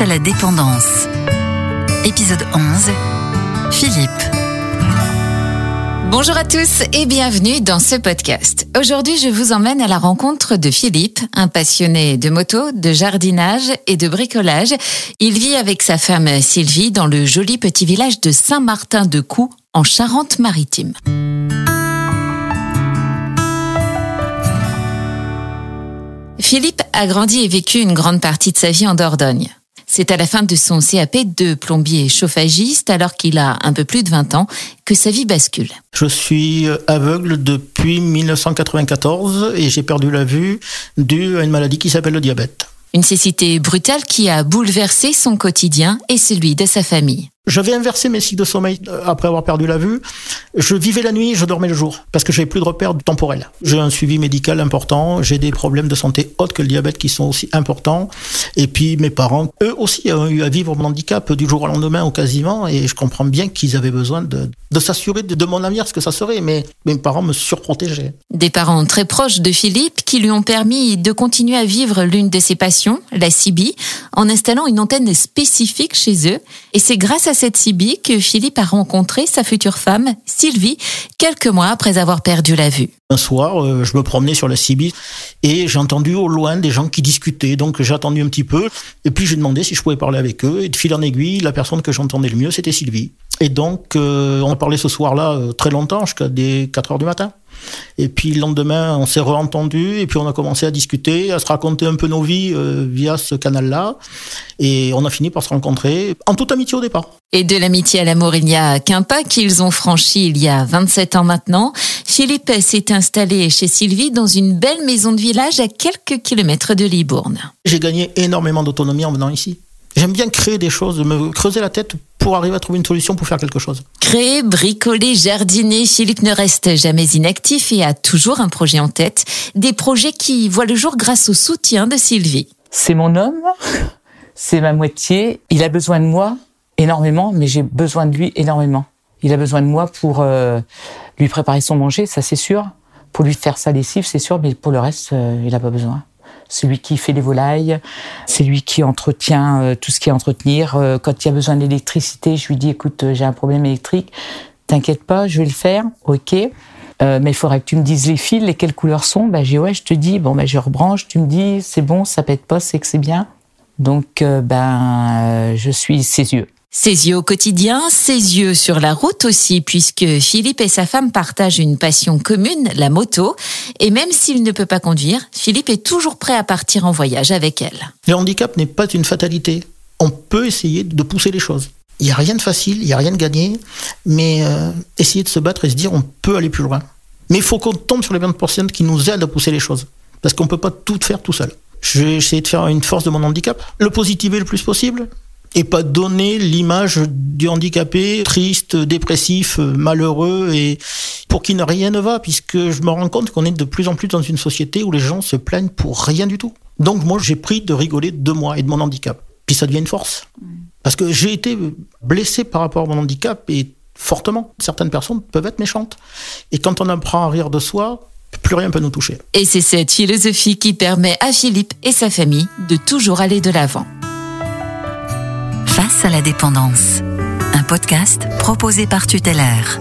À la dépendance. Épisode 11. Philippe. Bonjour à tous et bienvenue dans ce podcast. Aujourd'hui, je vous emmène à la rencontre de Philippe, un passionné de moto, de jardinage et de bricolage. Il vit avec sa femme Sylvie dans le joli petit village de Saint-Martin-de-Coux en Charente-Maritime. Philippe a grandi et vécu une grande partie de sa vie en Dordogne. C'est à la fin de son CAP de plombier chauffagiste, alors qu'il a un peu plus de 20 ans, que sa vie bascule. Je suis aveugle depuis 1994 et j'ai perdu la vue due à une maladie qui s'appelle le diabète. Une cécité brutale qui a bouleversé son quotidien et celui de sa famille. J'avais inversé mes cycles de sommeil euh, après avoir perdu la vue. Je vivais la nuit, je dormais le jour parce que j'avais plus de repères temporels. J'ai un suivi médical important, j'ai des problèmes de santé autres que le diabète qui sont aussi importants. Et puis mes parents, eux aussi, ont eu à vivre mon handicap du jour au lendemain ou quasiment. Et je comprends bien qu'ils avaient besoin de, s'assurer de, mon avenir, ce que ça serait. Mais mes parents me surprotégeaient. Des parents très proches de Philippe qui lui ont permis de continuer à vivre l'une de ses passions, la CIBI, en installant une antenne spécifique chez eux. Et c'est grâce à cette CIBI que Philippe a rencontré sa future femme, Sylvie, quelques mois après avoir perdu la vue. Un soir, euh, je me promenais sur la CIBI et j'ai entendu au loin des gens qui discutaient. Donc j'ai attendu un petit peu et puis j'ai demandé si je pouvais parler avec eux. Et de fil en aiguille, la personne que j'entendais le mieux, c'était Sylvie. Et donc euh, on a parlé ce soir-là euh, très longtemps, jusqu'à des 4 heures du matin. Et puis le lendemain, on s'est re-entendu et puis on a commencé à discuter, à se raconter un peu nos vies euh, via ce canal-là. Et on a fini par se rencontrer en toute amitié au départ. Et de l'amitié à l'amour, il y a qu'un pas qu'ils ont franchi il y a 27 ans maintenant. Philippe s'est installé chez Sylvie dans une belle maison de village à quelques kilomètres de Libourne. J'ai gagné énormément d'autonomie en venant ici. J'aime bien créer des choses, me creuser la tête pour arriver à trouver une solution pour faire quelque chose. Créer, bricoler, jardiner, Philippe ne reste jamais inactif et a toujours un projet en tête. Des projets qui voient le jour grâce au soutien de Sylvie. C'est mon homme, c'est ma moitié. Il a besoin de moi énormément, mais j'ai besoin de lui énormément. Il a besoin de moi pour euh, lui préparer son manger, ça c'est sûr. Pour lui faire sa lessive, c'est sûr, mais pour le reste, euh, il n'a pas besoin c'est lui qui fait les volailles, c'est lui qui entretient euh, tout ce qui est entretenir. Euh, quand il y a besoin d'électricité, je lui dis écoute, euh, j'ai un problème électrique, t'inquiète pas, je vais le faire, ok. Mais il faudrait que tu me dises les fils, les quelles couleurs sont. Ben, j'ai ouais, je te dis, bon, ben, je rebranche, tu me dis, c'est bon, ça pète pas, c'est que c'est bien. Donc, ben, je suis ses yeux. Ses yeux au quotidien, ses yeux sur la route aussi, puisque Philippe et sa femme partagent une passion commune, la moto. Et même s'il ne peut pas conduire, Philippe est toujours prêt à partir en voyage avec elle. Le handicap n'est pas une fatalité. On peut essayer de pousser les choses. Il n'y a rien de facile, il n'y a rien de gagné, mais euh, essayer de se battre et se dire on peut aller plus loin. Mais il faut qu'on tombe sur les bonnes personnes qui nous aident à pousser les choses. Parce qu'on ne peut pas tout faire tout seul. Je vais essayer de faire une force de mon handicap, le positiver le plus possible, et pas donner l'image du handicapé triste, dépressif, malheureux et pour qui ne rien ne va puisque je me rends compte qu'on est de plus en plus dans une société où les gens se plaignent pour rien du tout. Donc moi j'ai pris de rigoler de moi et de mon handicap. Puis ça devient une force. Parce que j'ai été blessé par rapport à mon handicap et fortement. Certaines personnes peuvent être méchantes. Et quand on apprend à rire de soi, plus rien peut nous toucher. Et c'est cette philosophie qui permet à Philippe et sa famille de toujours aller de l'avant. Face à la dépendance. Un podcast proposé par Tutélaire.